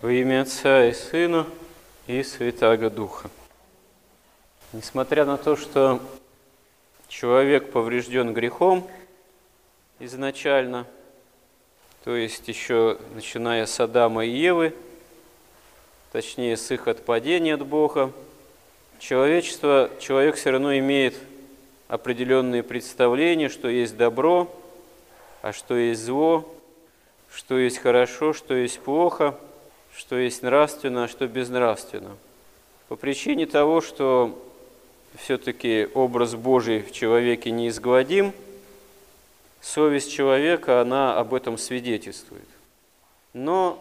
Во имя Отца и Сына и Святаго Духа. Несмотря на то, что человек поврежден грехом изначально, то есть еще начиная с Адама и Евы, точнее с их отпадения от Бога, человечество, человек все равно имеет определенные представления, что есть добро, а что есть зло, что есть хорошо, что есть плохо – что есть нравственно, а что безнравственно. По причине того, что все-таки образ Божий в человеке неизгладим, совесть человека, она об этом свидетельствует. Но,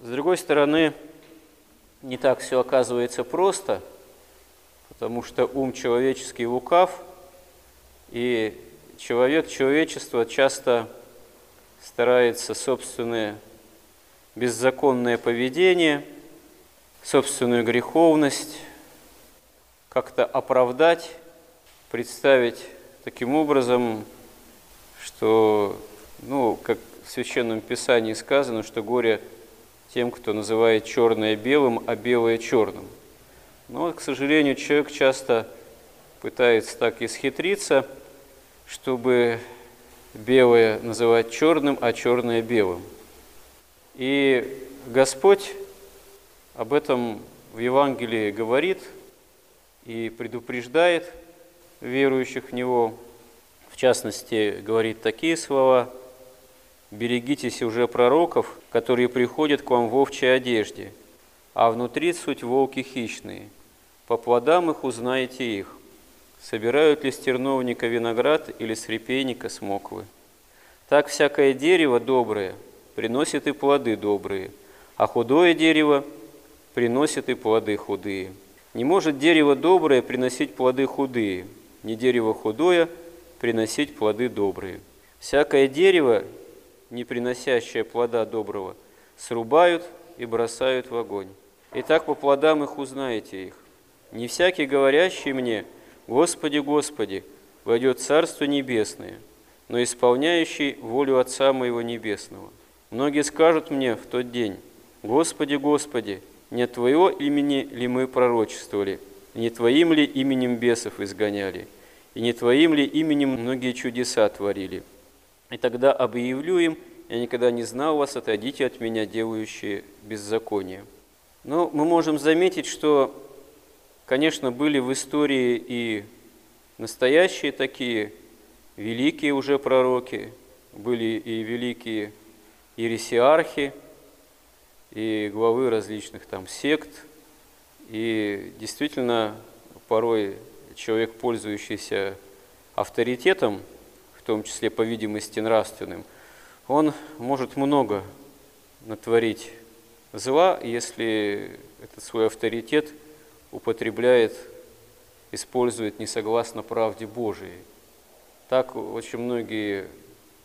с другой стороны, не так все оказывается просто, потому что ум человеческий лукав, и человек, человечество часто старается собственные беззаконное поведение, собственную греховность как-то оправдать, представить таким образом, что, ну, как в Священном Писании сказано, что горе тем, кто называет черное белым, а белое черным. Но, к сожалению, человек часто пытается так исхитриться, чтобы белое называть черным, а черное белым. И Господь об этом в Евангелии говорит и предупреждает верующих в Него. В частности, говорит такие слова «Берегитесь уже пророков, которые приходят к вам в овчей одежде, а внутри суть волки хищные. По плодам их узнаете их. Собирают ли с терновника виноград или с репейника смоквы? Так всякое дерево доброе – приносит и плоды добрые, а худое дерево приносит и плоды худые. Не может дерево доброе приносить плоды худые, не дерево худое приносить плоды добрые. Всякое дерево, не приносящее плода доброго, срубают и бросают в огонь. И так по плодам их узнаете их. Не всякий, говорящий мне, Господи, Господи, войдет Царство Небесное, но исполняющий волю Отца Моего Небесного – Многие скажут мне в тот день, «Господи, Господи, не Твоего имени ли мы пророчествовали, не Твоим ли именем бесов изгоняли, и не Твоим ли именем многие чудеса творили?» И тогда объявлю им, «Я никогда не знал вас, отойдите от меня, делающие беззаконие». Но мы можем заметить, что, конечно, были в истории и настоящие такие великие уже пророки, были и великие ересиархи и главы различных там сект. И действительно, порой человек, пользующийся авторитетом, в том числе, по видимости, нравственным, он может много натворить зла, если этот свой авторитет употребляет, использует не согласно правде Божией. Так очень многие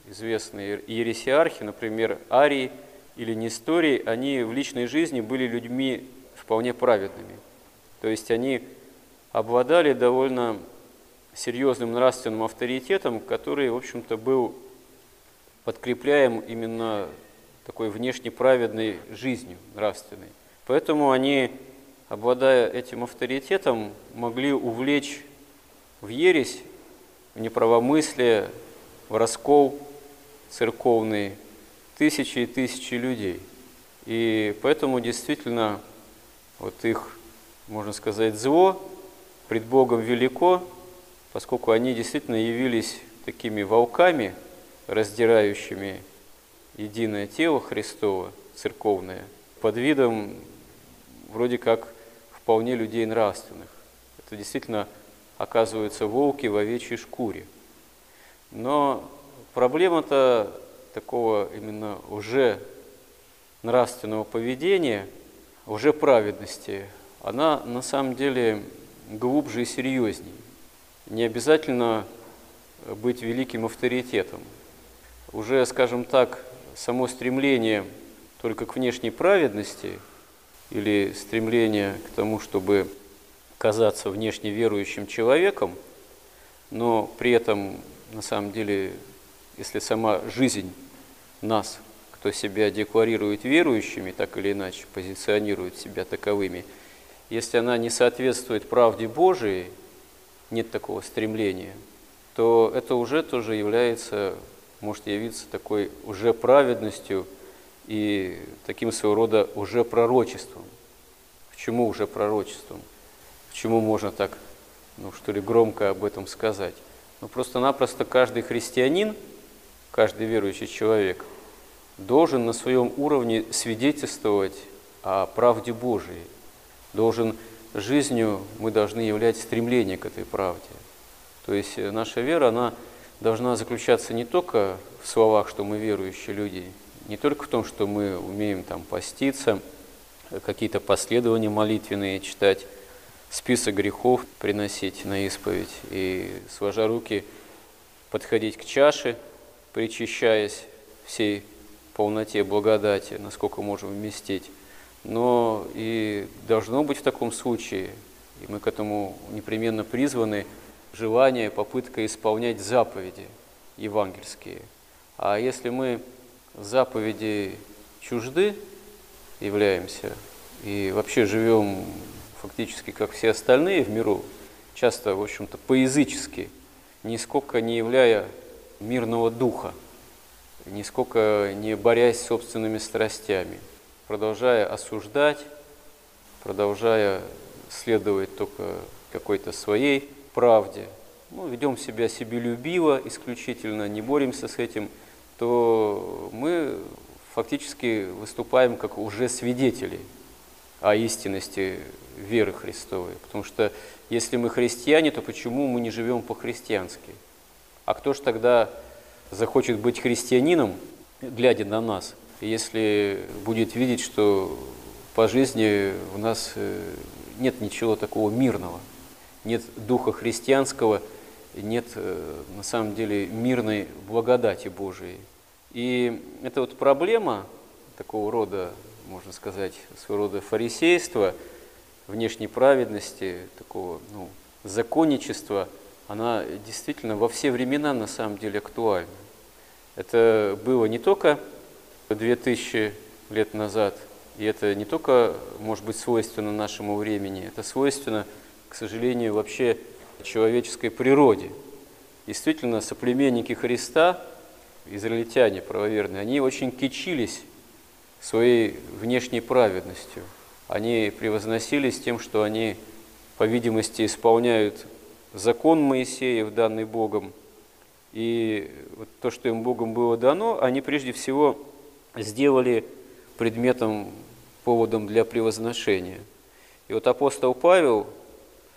известные ересиархи, например, Арии или Несторий, они в личной жизни были людьми вполне праведными. То есть они обладали довольно серьезным нравственным авторитетом, который, в общем-то, был подкрепляем именно такой внешне праведной жизнью нравственной. Поэтому они, обладая этим авторитетом, могли увлечь в ересь, в неправомыслие, в раскол церковные тысячи и тысячи людей. И поэтому действительно вот их, можно сказать, зло пред Богом велико, поскольку они действительно явились такими волками, раздирающими единое тело Христово, церковное, под видом вроде как вполне людей нравственных. Это действительно оказываются волки в овечьей шкуре. Но Проблема-то такого именно уже нравственного поведения, уже праведности, она на самом деле глубже и серьезнее. Не обязательно быть великим авторитетом. Уже, скажем так, само стремление только к внешней праведности или стремление к тому, чтобы казаться внешне верующим человеком, но при этом на самом деле если сама жизнь нас, кто себя декларирует верующими, так или иначе позиционирует себя таковыми, если она не соответствует правде Божией, нет такого стремления, то это уже тоже является, может явиться такой уже праведностью и таким своего рода уже пророчеством. Почему уже пророчеством? Почему можно так, ну что ли, громко об этом сказать? Ну просто-напросто каждый христианин, каждый верующий человек должен на своем уровне свидетельствовать о правде Божией, должен жизнью, мы должны являть стремление к этой правде. То есть э, наша вера, она должна заключаться не только в словах, что мы верующие люди, не только в том, что мы умеем там поститься, какие-то последования молитвенные читать, список грехов приносить на исповедь и, сложа руки, подходить к чаше, причащаясь всей полноте благодати, насколько можем вместить. Но и должно быть в таком случае, и мы к этому непременно призваны, желание, попытка исполнять заповеди евангельские. А если мы заповеди чужды являемся и вообще живем фактически как все остальные в миру, часто, в общем-то, по-язычески, нисколько не являя мирного духа, нисколько не борясь с собственными страстями, продолжая осуждать, продолжая следовать только какой-то своей правде, ну, ведем себя себелюбиво исключительно, не боремся с этим, то мы фактически выступаем как уже свидетели о истинности веры Христовой. Потому что если мы христиане, то почему мы не живем по-христиански? А кто же тогда захочет быть христианином, глядя на нас, если будет видеть, что по жизни у нас э, нет ничего такого мирного, нет духа христианского, нет э, на самом деле мирной благодати Божией. И это вот проблема такого рода, можно сказать, своего рода фарисейства, внешней праведности, такого ну, законничества, она действительно во все времена на самом деле актуальна. Это было не только 2000 лет назад, и это не только может быть свойственно нашему времени, это свойственно, к сожалению, вообще человеческой природе. Действительно, соплеменники Христа – израильтяне правоверные, они очень кичились своей внешней праведностью. Они превозносились тем, что они, по видимости, исполняют закон Моисеев, данный Богом. И вот то, что им Богом было дано, они прежде всего сделали предметом, поводом для превозношения. И вот апостол Павел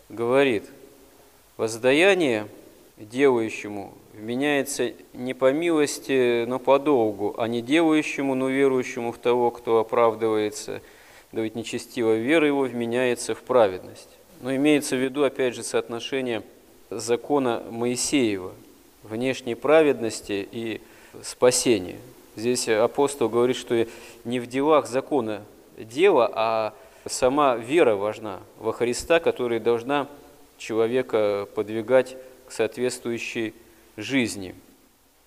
говорит, воздаяние делающему вменяется не по милости, но по долгу, а не делающему, но верующему в того, кто оправдывается, да ведь нечестиво вера его вменяется в праведность. Но имеется в виду, опять же, соотношение закона Моисеева, внешней праведности и спасения. Здесь апостол говорит, что не в делах закона дело, а сама вера важна во Христа, которая должна человека подвигать к соответствующей жизни.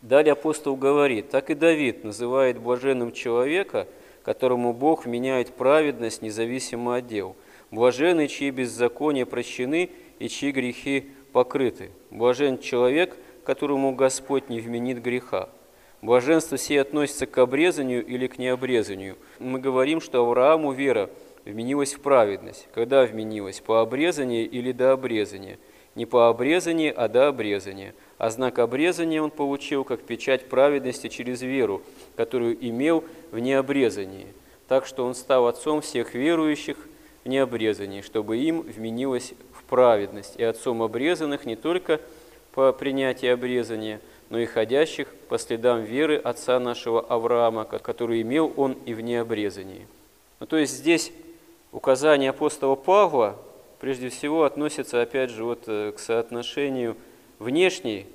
Далее апостол говорит, так и Давид называет блаженным человека, которому Бог меняет праведность независимо от дел. Блаженный, чьи беззакония прощены и чьи грехи покрыты. Блажен человек, которому Господь не вменит греха. Блаженство сие относится к обрезанию или к необрезанию. Мы говорим, что Аврааму вера вменилась в праведность. Когда вменилась? По обрезанию или до обрезания? Не по обрезанию, а до обрезания – а знак обрезания он получил как печать праведности через веру, которую имел в необрезании, так что он стал отцом всех верующих необрезании, чтобы им вменилось в праведность, и отцом обрезанных не только по принятии обрезания, но и ходящих по следам веры отца нашего Авраама, который имел он и в необрезании. Ну, то есть здесь указание апостола Павла прежде всего относится, опять же, вот э, к соотношению – внешней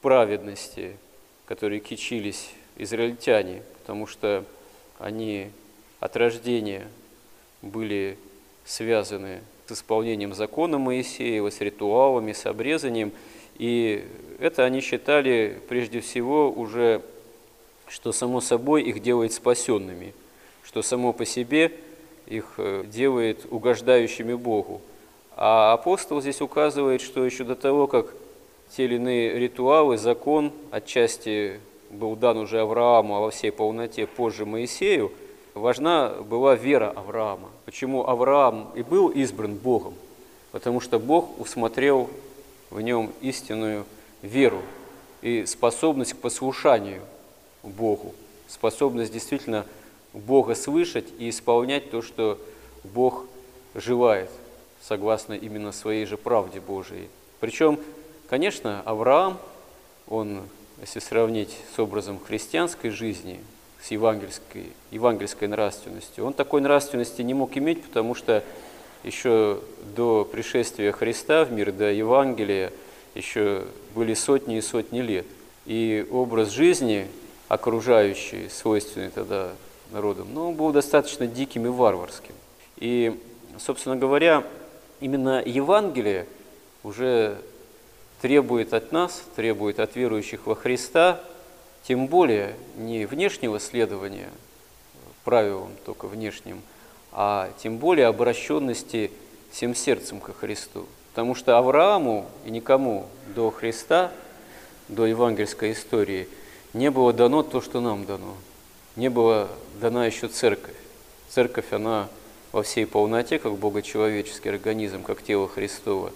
праведности, которой кичились израильтяне, потому что они от рождения были связаны с исполнением закона Моисеева, с ритуалами, с обрезанием, и это они считали прежде всего уже что само собой их делает спасенными, что само по себе их э, делает угождающими Богу. А апостол здесь указывает, что еще до того, как те или иные ритуалы, закон отчасти был дан уже Аврааму, а во всей полноте позже Моисею, важна была вера Авраама. Почему Авраам и был избран Богом? Потому что Бог усмотрел в нем истинную веру и способность к послушанию Богу, способность действительно Бога слышать и исполнять то, что Бог желает, согласно именно своей же правде Божией. Причем, конечно, Авраам, он, если сравнить с образом христианской жизни, с евангельской, евангельской нравственностью, он такой нравственности не мог иметь, потому что еще до пришествия Христа в мир, до Евангелия, еще были сотни и сотни лет. И образ жизни, окружающий, свойственный тогда народом, но он был достаточно диким и варварским. И, собственно говоря, именно Евангелие уже требует от нас, требует от верующих во Христа, тем более не внешнего следования правилам только внешним, а тем более обращенности всем сердцем ко Христу. Потому что Аврааму и никому до Христа, до евангельской истории, не было дано то, что нам дано. Не была дана еще церковь. Церковь, она во всей полноте, как богочеловеческий организм, как тело Христово,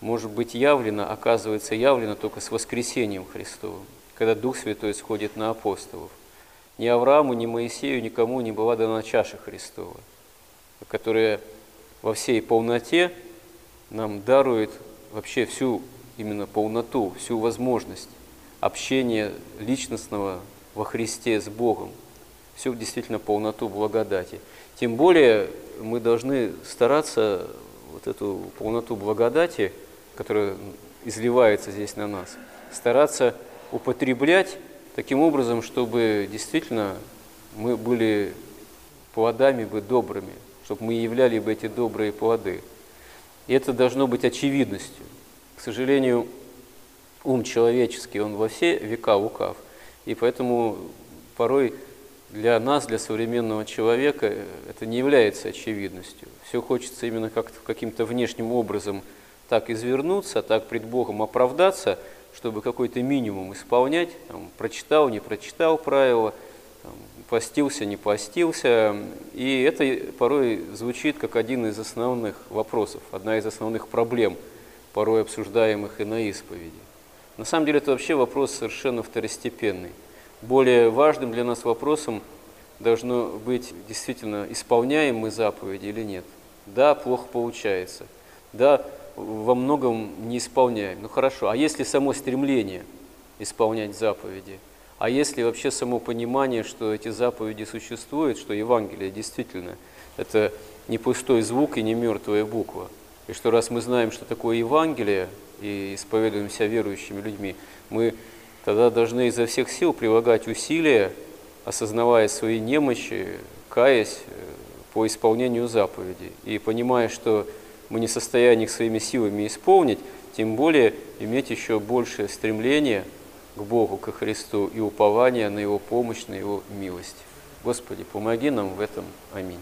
может быть явлена, оказывается явлена только с воскресением Христовым, когда Дух Святой сходит на апостолов. Ни Аврааму, ни Моисею, никому не была дана чаша Христова, которая во всей полноте нам дарует вообще всю именно полноту, всю возможность общения личностного во Христе с Богом, всю действительно полноту благодати. Тем более мы должны стараться вот эту полноту благодати, которая изливается здесь на нас, стараться употреблять таким образом, чтобы действительно мы были плодами бы добрыми, чтобы мы являли бы эти добрые плоды. И это должно быть очевидностью. К сожалению, ум человеческий, он во все века лукав. И поэтому порой для нас, для современного человека, это не является очевидностью. Все хочется именно как-то каким-то внешним образом так извернуться, так пред Богом оправдаться, чтобы какой-то минимум исполнять, там, прочитал, не прочитал правила, там, постился, не постился. И это порой звучит как один из основных вопросов, одна из основных проблем, порой обсуждаемых и на исповеди. На самом деле это вообще вопрос совершенно второстепенный более важным для нас вопросом должно быть действительно, исполняем мы заповеди или нет. Да, плохо получается. Да, во многом не исполняем. Ну хорошо, а если само стремление исполнять заповеди? А если вообще само понимание, что эти заповеди существуют, что Евангелие действительно это не пустой звук и не мертвая буква, и что раз мы знаем, что такое Евангелие, и исповедуемся верующими людьми, мы тогда должны изо всех сил прилагать усилия, осознавая свои немощи, каясь э, по исполнению заповедей. И понимая, что мы не в состоянии их своими силами исполнить, тем более иметь еще большее стремление к Богу, ко Христу и упование на Его помощь, на Его милость. Господи, помоги нам в этом. Аминь.